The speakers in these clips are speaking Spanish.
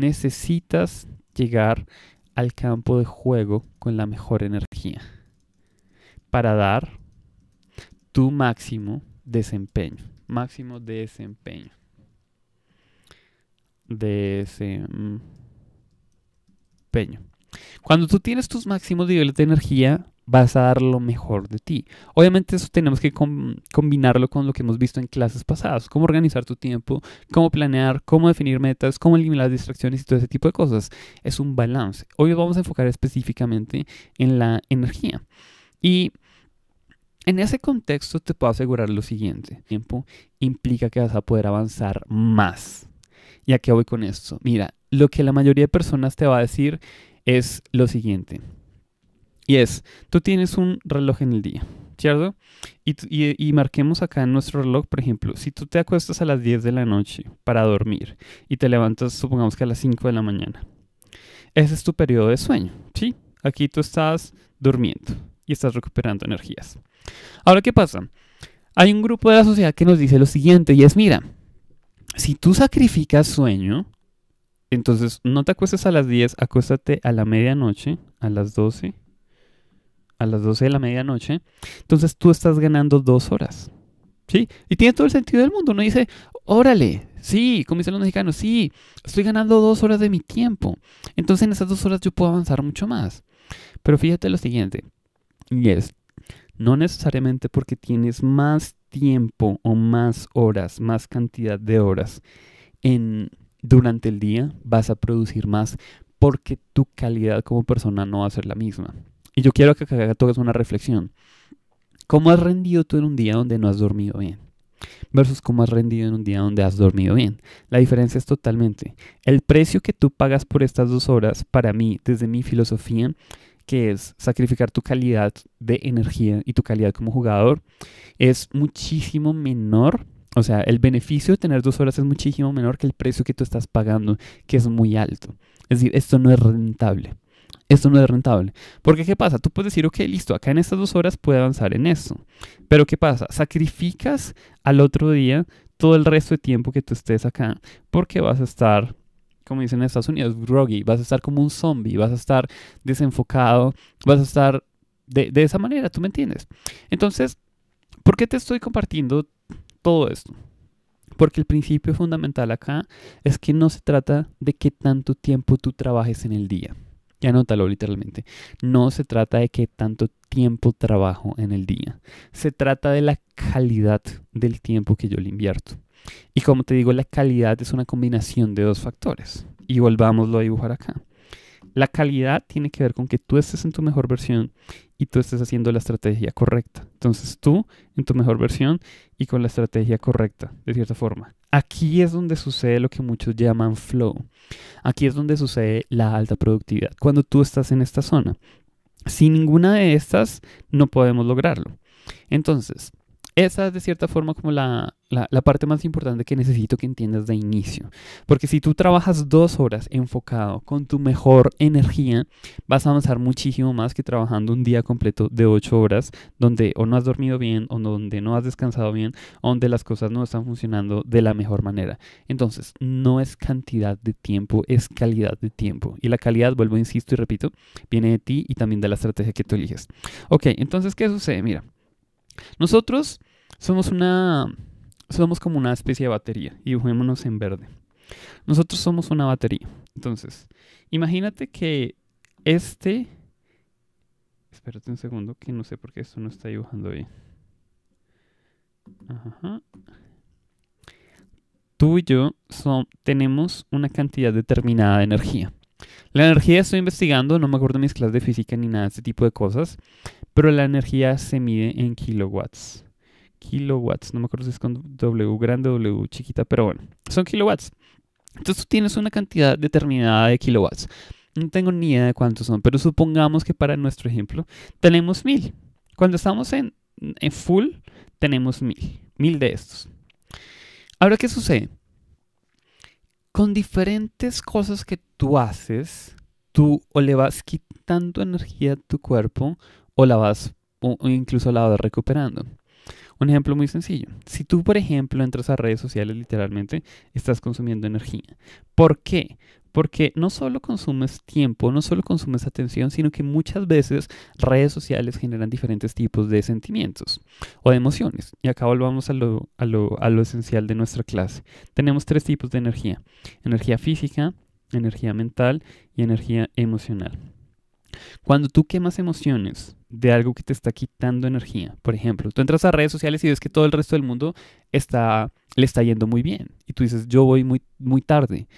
necesitas llegar al campo de juego con la mejor energía para dar tu máximo desempeño. Máximo desempeño. Desempeño. Cuando tú tienes tus máximos niveles de energía, vas a dar lo mejor de ti. Obviamente eso tenemos que combinarlo con lo que hemos visto en clases pasadas, cómo organizar tu tiempo, cómo planear, cómo definir metas, cómo eliminar distracciones y todo ese tipo de cosas. Es un balance. Hoy vamos a enfocar específicamente en la energía. Y en ese contexto te puedo asegurar lo siguiente. Tiempo implica que vas a poder avanzar más. ¿Y a qué voy con esto? Mira, lo que la mayoría de personas te va a decir es lo siguiente. Y es, tú tienes un reloj en el día, ¿cierto? Y, marquemos acá en nuestro reloj, por ejemplo, si tú te acuestas a las 10 de la noche para dormir y te levantas, supongamos que a las 5 de la mañana, ese es tu periodo de sueño, ¿sí? Aquí tú estás durmiendo y estás recuperando energías. Ahora, ¿qué pasa? Hay un grupo de la sociedad que nos dice lo siguiente y es, mira, si tú sacrificas sueño, entonces no te acuestes a las 10, acuéstate a la medianoche, a las 12, a las 12 de la medianoche, entonces tú estás ganando dos horas. ¿Sí? Y tiene todo el sentido del mundo. Uno dice, órale, sí, como dicen los mexicanos, sí, estoy ganando dos horas de mi tiempo. Entonces en esas dos horas yo puedo avanzar mucho más. Pero fíjate lo siguiente, y es, no necesariamente porque tienes más tiempo o más horas, más cantidad de horas en, durante el día, vas a producir más porque tu calidad como persona no va a ser la misma. Y yo quiero que toques una reflexión. ¿Cómo has rendido tú en un día donde no has dormido bien? Versus cómo has rendido en un día donde has dormido bien. La diferencia es totalmente. El precio que tú pagas por estas dos horas, para mí, desde mi filosofía, que es sacrificar tu calidad de energía y tu calidad como jugador, es muchísimo menor. O sea, el beneficio de tener dos horas es muchísimo menor que el precio que tú estás pagando, que es muy alto. Es decir, esto no es rentable esto no es rentable. Porque ¿qué pasa? Tú puedes decir, ok, listo, acá en estas dos horas puedo avanzar en esto. Pero ¿qué pasa? Sacrificas al otro día todo el resto de tiempo que tú estés acá porque vas a estar, como dicen en Estados Unidos, groggy, vas a estar como un zombie, vas a estar desenfocado, vas a estar de, de esa manera, ¿tú me entiendes? Entonces, ¿por qué te estoy compartiendo todo esto? Porque el principio fundamental acá es que no se trata de qué tanto tiempo tú trabajes en el día. Y anótalo literalmente. No se trata de qué tanto tiempo trabajo en el día. Se trata de la calidad del tiempo que yo le invierto. Y como te digo, la calidad es una combinación de dos factores. Y volvámoslo a dibujar acá. La calidad tiene que ver con que tú estés en tu mejor versión y tú estés haciendo la estrategia correcta. Entonces tú en tu mejor versión y con la estrategia correcta, de cierta forma. Aquí es donde sucede lo que muchos llaman flow. Aquí es donde sucede la alta productividad. Cuando tú estás en esta zona. Sin ninguna de estas no podemos lograrlo. Entonces, esa es de cierta forma como la, la, parte más importante que necesito que entiendas de inicio. Porque si tú trabajas dos horas enfocado con tu mejor energía, vas a avanzar muchísimo más que trabajando un día completo de ocho horas donde o no has dormido bien o donde no has descansado bien o donde las cosas no están funcionando de la mejor manera. Entonces, no es cantidad de tiempo, es calidad de tiempo. Y la calidad, vuelvo, insisto y repito, viene de ti y también de la estrategia que tú eliges. Ok, entonces, ¿qué sucede? Mira, nosotros somos una somos como una especie de batería. Y Dibujémonos en verde. Nosotros somos una batería. Entonces, imagínate que este... Espérate un segundo, que no sé por qué esto no está dibujando bien. Ajá. Tú y yo tenemos una cantidad determinada de energía. La energía estoy investigando, no me acuerdo de mis clases de física ni nada de ese tipo de cosas, pero la energía se mide en kilowatts kilowatts. No me acuerdo si es con W grande o W chiquita, pero bueno, son kilowatts. Entonces tú tienes una cantidad determinada de kilowatts. No tengo ni idea de cuántos son, pero supongamos que para nuestro ejemplo tenemos mil. Cuando estamos en, en full, tenemos mil. Mil de estos. Ahora, ¿qué sucede? Con diferentes cosas que tú haces, tú o le vas quitando energía a tu cuerpo o la vas, o incluso la vas recuperando. Un ejemplo muy sencillo. Si tú, por ejemplo, entras a redes sociales, literalmente, estás consumiendo energía. ¿Por qué? Porque no solo consumes tiempo, no solo consumes atención, sino que muchas veces redes sociales generan diferentes tipos de sentimientos o de emociones. Y acá volvamos a lo, a lo, a lo esencial de nuestra clase. Tenemos tres tipos de energía. Energía física, energía mental y energía emocional. Cuando tú quemas emociones de algo que te está quitando energía, por ejemplo, tú entras a redes sociales y ves que todo el resto del mundo está, le está yendo muy bien y tú dices, yo voy muy, muy tarde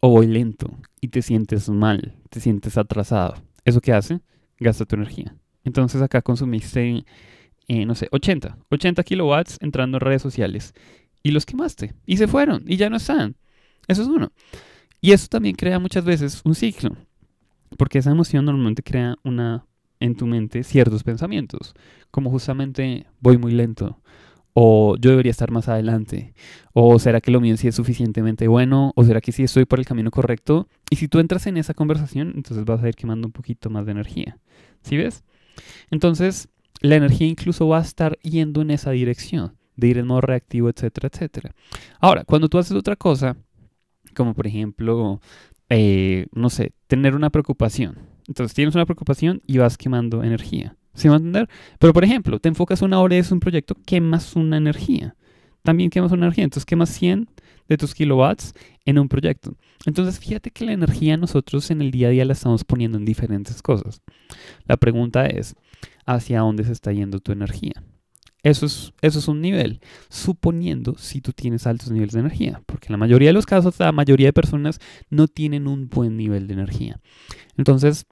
o voy lento y te sientes mal, te sientes atrasado. ¿Eso qué hace? Gasta tu energía. Entonces acá consumiste, eh, no sé, 80, 80 kilowatts entrando en redes sociales y los quemaste y se fueron y ya no están. Eso es uno. Y eso también crea muchas veces un ciclo, porque esa emoción normalmente crea una en tu mente ciertos pensamientos, como justamente voy muy lento, o yo debería estar más adelante, o será que lo mío sí es suficientemente bueno, o será que sí estoy por el camino correcto. Y si tú entras en esa conversación, entonces vas a ir quemando un poquito más de energía. ¿Sí ves? Entonces, la energía incluso va a estar yendo en esa dirección, de ir en modo reactivo, etcétera, etcétera. Ahora, cuando tú haces otra cosa, como por ejemplo, eh, no sé, tener una preocupación. Entonces tienes una preocupación y vas quemando energía. ¿Sí va a entender? Pero, por ejemplo, te enfocas una hora y es un proyecto, quemas una energía. También quemas una energía. Entonces, quemas 100 de tus kilowatts en un proyecto. Entonces, fíjate que la energía nosotros en el día a día la estamos poniendo en diferentes cosas. La pregunta es, ¿hacia dónde se está yendo tu energía? Eso es, eso es un nivel, suponiendo si tú tienes altos niveles de energía, porque la mayoría de los casos la mayoría de personas no tienen un buen nivel de energía. Entonces,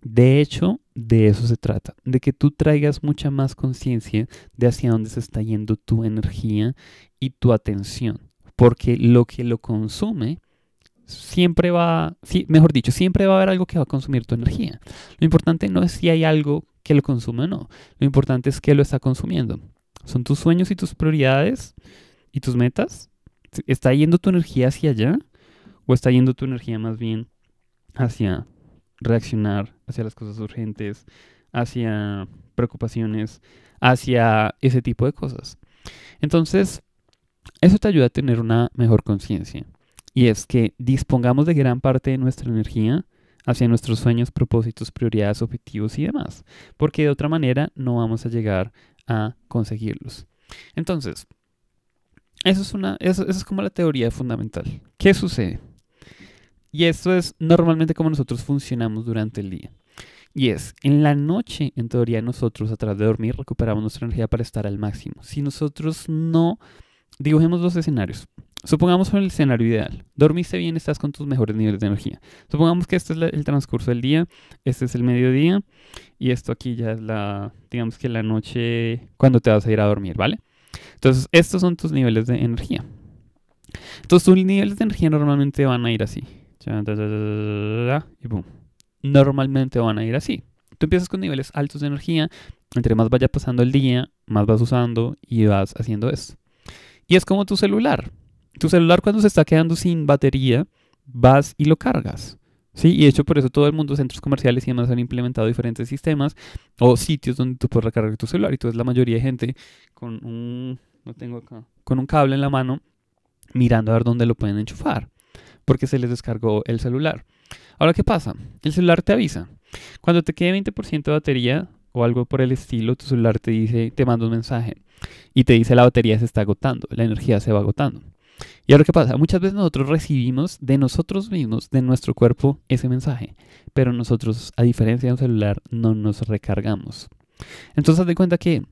de hecho, de eso se trata, de que tú traigas mucha más conciencia de hacia dónde se está yendo tu energía y tu atención, porque lo que lo consume siempre va, mejor dicho, siempre va a haber algo que va a consumir tu energía. Lo importante no es si hay algo que lo consume o no, lo importante es que lo está consumiendo. ¿Son tus sueños y tus prioridades y tus metas? ¿Está yendo tu energía hacia allá? ¿O está yendo tu energía más bien hacia reaccionar hacia las cosas urgentes, hacia preocupaciones, hacia ese tipo de cosas. Entonces, eso te ayuda a tener una mejor conciencia. Y es que dispongamos de gran parte de nuestra energía hacia nuestros sueños, propósitos, prioridades, objetivos y demás. Porque de otra manera no vamos a llegar a conseguirlos. Entonces, eso es, una, eso es como la teoría fundamental. ¿Qué sucede? Y esto es normalmente como nosotros funcionamos durante el día. Y es, en la noche, en teoría, nosotros a través de dormir recuperamos nuestra energía para estar al máximo. Si nosotros no dibujemos los escenarios, supongamos el escenario ideal, dormiste bien, estás con tus mejores niveles de energía. Supongamos que este es el transcurso del día, este es el mediodía y esto aquí ya es la, digamos que la noche cuando te vas a ir a dormir, ¿vale? Entonces, estos son tus niveles de energía. Entonces, tus niveles de energía normalmente van a ir así y Normalmente van a ir así. Tú empiezas con niveles altos de energía, entre más vaya pasando el día, más vas usando y vas haciendo esto. Y es como tu celular. Tu celular cuando se está quedando sin batería, vas y lo cargas. ¿Sí? Y de hecho por eso todo el mundo, centros comerciales y demás han implementado diferentes sistemas o sitios donde tú puedes recargar tu celular. Y entonces la mayoría de gente con un, no tengo acá, con un cable en la mano mirando a ver dónde lo pueden enchufar porque se les descargó el celular. Ahora, ¿qué pasa? El celular te avisa. Cuando te quede 20% de batería o algo por el estilo, tu celular te dice, te manda un mensaje y te dice la batería se está agotando, la energía se va agotando. Y ahora, ¿qué pasa? Muchas veces nosotros recibimos de nosotros mismos, de nuestro cuerpo, ese mensaje, pero nosotros, a diferencia de un celular, no nos recargamos. Entonces, haz de cuenta que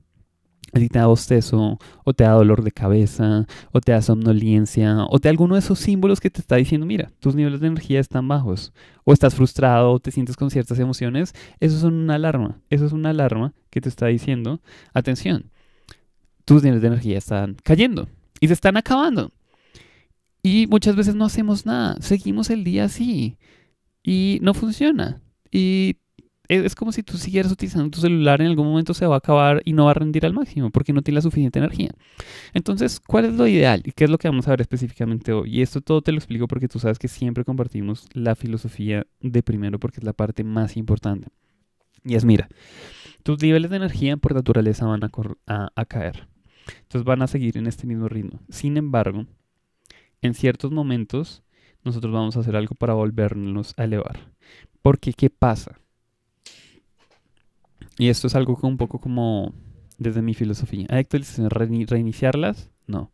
si te da bostezo, o te da dolor de cabeza, o te da somnolencia, o te da alguno de esos símbolos que te está diciendo, mira, tus niveles de energía están bajos, o estás frustrado, o te sientes con ciertas emociones, eso es una alarma. Eso es una alarma que te está diciendo, atención, tus niveles de energía están cayendo y se están acabando. Y muchas veces no hacemos nada, seguimos el día así y no funciona. Y es como si tú siguieras utilizando tu celular, en algún momento se va a acabar y no va a rendir al máximo porque no tiene la suficiente energía. Entonces, ¿cuál es lo ideal? ¿Y qué es lo que vamos a ver específicamente hoy? Y esto todo te lo explico porque tú sabes que siempre compartimos la filosofía de primero porque es la parte más importante. Y es, mira, tus niveles de energía por naturaleza van a, a caer. Entonces van a seguir en este mismo ritmo. Sin embargo, en ciertos momentos nosotros vamos a hacer algo para volvernos a elevar. Porque, ¿qué pasa? Y esto es algo un poco como desde mi filosofía. ¿Hay actualizaciones reiniciarlas? No.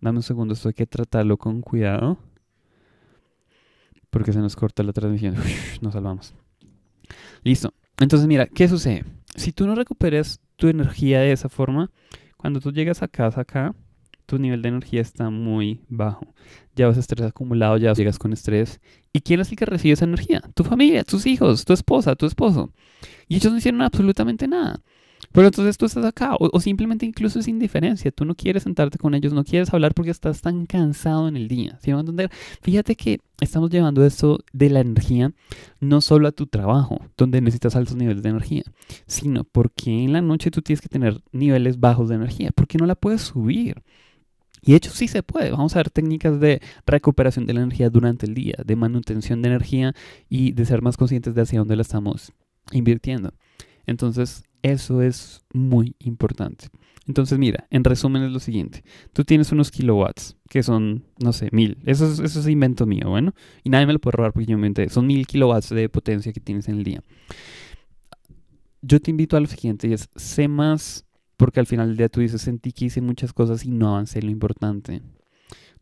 Dame un segundo, esto hay que tratarlo con cuidado. Porque se nos corta la transmisión. nos salvamos. Listo. Entonces, mira, ¿qué sucede? Si tú no recuperas tu energía de esa forma, cuando tú llegas a casa acá, tu nivel de energía está muy bajo. Ya vas estrés acumulado, ya llegas con estrés. ¿Y quién es el que recibe esa energía? Tu familia, tus hijos, tu esposa, tu esposo. Y ellos no hicieron absolutamente nada. Pero entonces tú estás acá, o, simplemente incluso es indiferencia. Tú no quieres sentarte con ellos, no quieres hablar porque estás tan cansado en el día. ¿Sí? Fíjate que estamos llevando esto de la energía no solo a tu trabajo, donde necesitas altos niveles de energía, sino porque en la noche tú tienes que tener niveles bajos de energía, porque no la puedes subir. Y de hecho sí se puede. Vamos a ver técnicas de recuperación de la energía durante el día, de manutención de energía y de ser más conscientes de hacia dónde la estamos invirtiendo. Entonces, eso es muy importante. Entonces, mira, en resumen es lo siguiente. Tú tienes unos kilowatts, que son, no sé, mil. Eso es, eso es invento mío, bueno. Y nadie me lo puede robar porque yo me. Son mil kilowatts de potencia que tienes en el día. Yo te invito a lo siguiente es, sé más porque al final del día tú dices, sentí que hice muchas cosas y no avancé lo importante.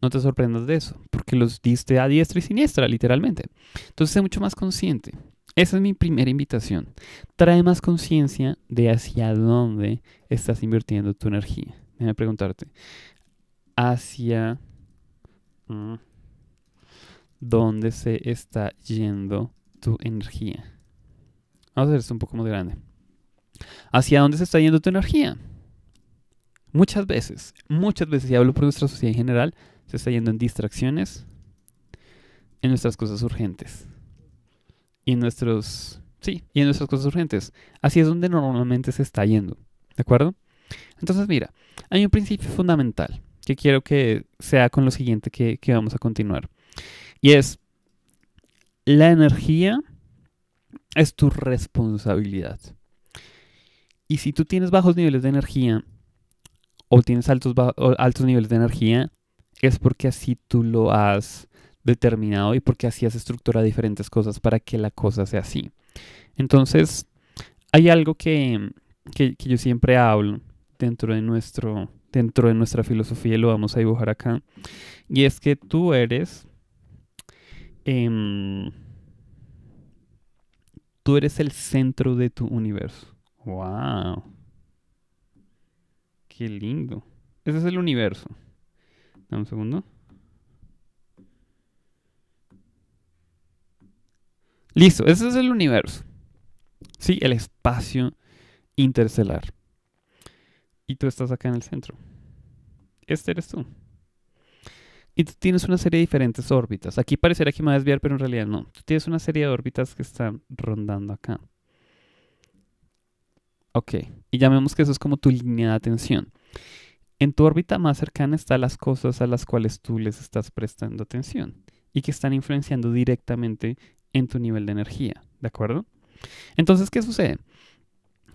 No te sorprendas de eso, porque los diste a diestra y siniestra, literalmente. Entonces, sé mucho más consciente. Esa es mi primera invitación. Trae más conciencia de hacia dónde estás invirtiendo tu energía. Déjame preguntarte. Hacia mm, dónde se está yendo tu energía. Vamos a hacer esto un poco más grande. ¿Hacia dónde se está yendo tu energía? Muchas veces, muchas veces, y hablo por nuestra sociedad en general, se está yendo en distracciones, en nuestras cosas urgentes. Y en nuestros, sí, y en nuestras cosas urgentes. Así es donde normalmente se está yendo. ¿De acuerdo? Entonces, mira, hay un principio fundamental que quiero que sea con lo siguiente que, que vamos a continuar. Y es, la energía es tu responsabilidad. Y si tú tienes bajos niveles de energía o tienes altos, altos niveles de energía, es porque así tú lo has determinado y porque así has estructurado diferentes cosas para que la cosa sea así. Entonces, hay algo que, yo siempre hablo dentro de, nuestro, dentro de nuestra filosofía y lo vamos a dibujar acá. Y es que tú eres... Em, tú eres el centro de tu universo. Wow. Qué lindo. Ese es el universo. Dame un segundo. Listo, ese es el universo. Sí, el espacio interestelar. Y tú estás acá en el centro. Este eres tú. Y tú tienes una serie de diferentes órbitas. Aquí pareciera que me va a desviar, pero en realidad no. Tú tienes una serie de órbitas que están rondando acá. Ok, y llamemos que eso es como tu línea de atención. En tu órbita más cercana están las cosas a las cuales tú les estás prestando atención y que están influenciando directamente en tu nivel de energía, ¿de acuerdo? Entonces, ¿qué sucede?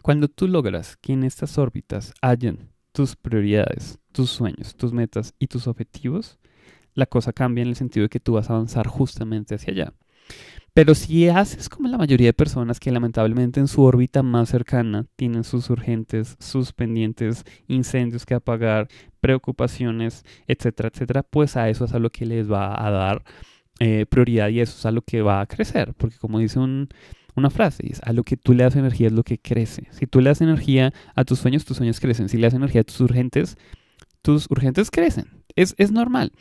Cuando tú logras que en estas órbitas hayan tus prioridades, tus sueños, tus metas y tus objetivos, la cosa cambia en el sentido de que tú vas a avanzar justamente hacia allá. Pero si haces como la mayoría de personas que lamentablemente en su órbita más cercana tienen sus urgentes, sus pendientes, incendios que apagar, preocupaciones, etcétera, etcétera, pues a eso es a lo que les va a dar eh, prioridad y eso es a lo que va a crecer. Porque como dice una frase, es a lo que tú le das energía es lo que crece. Si tú le das energía a tus sueños, tus sueños crecen. Si le das energía a tus urgentes, tus urgentes crecen. Es, es, normal.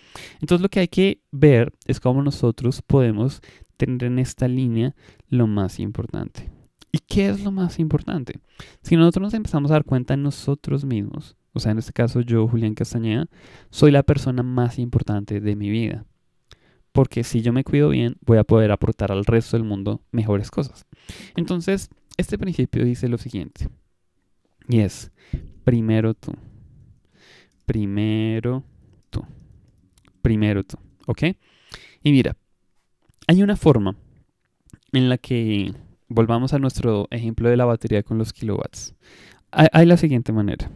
Entonces lo que hay que ver es cómo nosotros podemos tener en esta línea lo más importante. ¿Y qué es lo más importante? Si nosotros nos empezamos a dar cuenta en nosotros mismos, o sea, en este caso yo, Julián Castañeda, soy la persona más importante de mi vida. Porque si yo me cuido bien, voy a poder aportar al resto del mundo mejores cosas. Entonces, este principio dice lo siguiente. Y es, primero tú. Primero tú. Primero tú. ¿Ok? Y mira, hay una forma en la que volvamos a nuestro ejemplo de la batería con los kilowatts. Hay, la siguiente manera.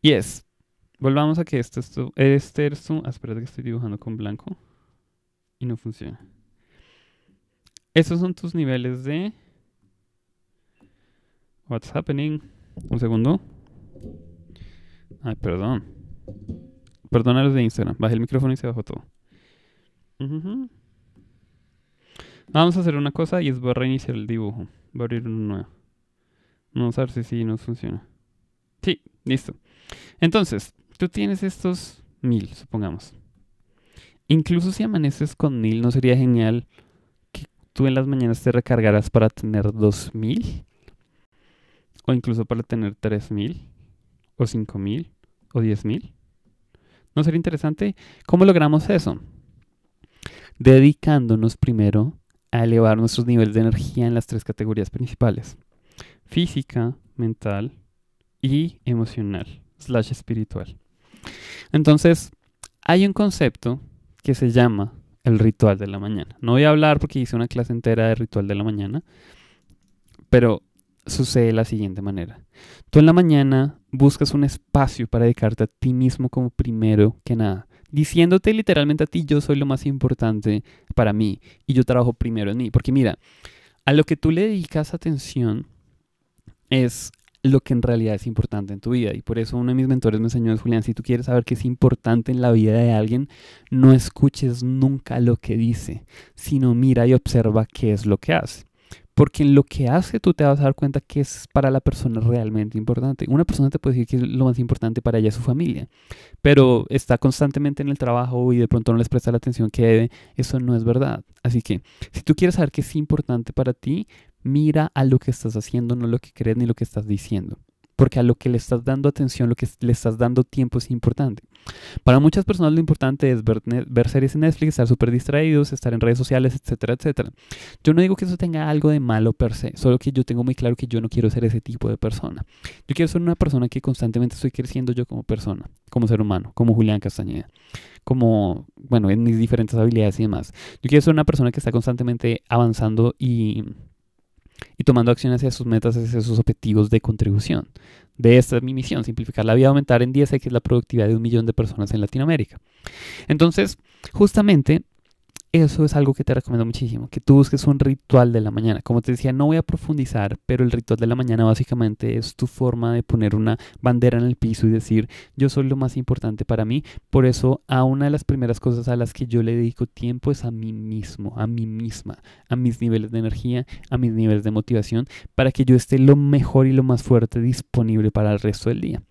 Y es, volvamos a que este es tu, este eres tú, ah, que estoy dibujando con blanco. y no funciona. Esos son tus niveles de... What's happening? Un segundo. Ay, perdón. Perdona los de Instagram. Bajé el micrófono y se bajó todo. Vamos a hacer una cosa y es voy a reiniciar el dibujo. Voy a abrir uno nuevo. Vamos a ver si sí nos funciona. Sí, listo. Entonces, tú tienes estos mil, supongamos. Incluso si amaneces con mil, ¿no sería genial que tú en las mañanas te recargaras para tener dos mil? O incluso para tener tres mil, o cinco mil, o diez mil. ¿No sería interesante? ¿Cómo logramos eso? Dedicándonos primero a elevar nuestros niveles de energía en las tres categorías principales. Física, mental y emocional, slash espiritual. Entonces, hay un concepto que se llama el ritual de la mañana. No voy a hablar porque hice una clase entera de ritual de la mañana, pero sucede de la siguiente manera. Tú en la mañana buscas un espacio para dedicarte a ti mismo como primero que nada, diciéndote literalmente a ti, yo soy lo más importante para mí y yo trabajo primero en mí. Porque mira, a lo que tú le dedicas atención es lo que en realidad es importante en tu vida. Y por eso uno de mis mentores me enseñó, Julián, si tú quieres saber qué es importante en la vida de alguien, no escuches nunca lo que dice, sino mira y observa qué es lo que hace. Porque en lo que hace tú te vas a dar cuenta que es para la persona realmente importante. Una persona te puede decir que lo más importante para ella es su familia, pero está constantemente en el trabajo y de pronto no les presta la atención que debe. Eso no es verdad. Así que si tú quieres saber qué es importante para ti, mira a lo que estás haciendo, no lo que crees ni lo que estás diciendo porque a lo que le estás dando atención, lo que le estás dando tiempo es importante. Para muchas personas lo importante es ver, ver series en Netflix, estar súper distraídos, estar en redes sociales, etcétera, etcétera. Yo no digo que eso tenga algo de malo per se, solo que yo tengo muy claro que yo no quiero ser ese tipo de persona. Yo quiero ser una persona que constantemente estoy creciendo yo como persona, como ser humano, como Julián Castañeda, como, bueno, en mis diferentes habilidades y demás. Yo quiero ser una persona que está constantemente avanzando y y tomando acción hacia sus metas, hacia sus objetivos de contribución. De esta es mi misión, simplificar la vida, aumentar en 10x la productividad de un millón de personas en Latinoamérica. Entonces, justamente eso es algo que te recomiendo muchísimo, que tú busques un ritual de la mañana. Como te decía, no voy a profundizar, pero el ritual de la mañana básicamente es tu forma de poner una bandera en el piso y decir, yo soy lo más importante para mí. Por eso, a una de las primeras cosas a las que yo le dedico tiempo es a mí mismo, a mí misma, a mis niveles de energía, a mis niveles de motivación, para que yo esté lo mejor y lo más fuerte disponible para el resto del día.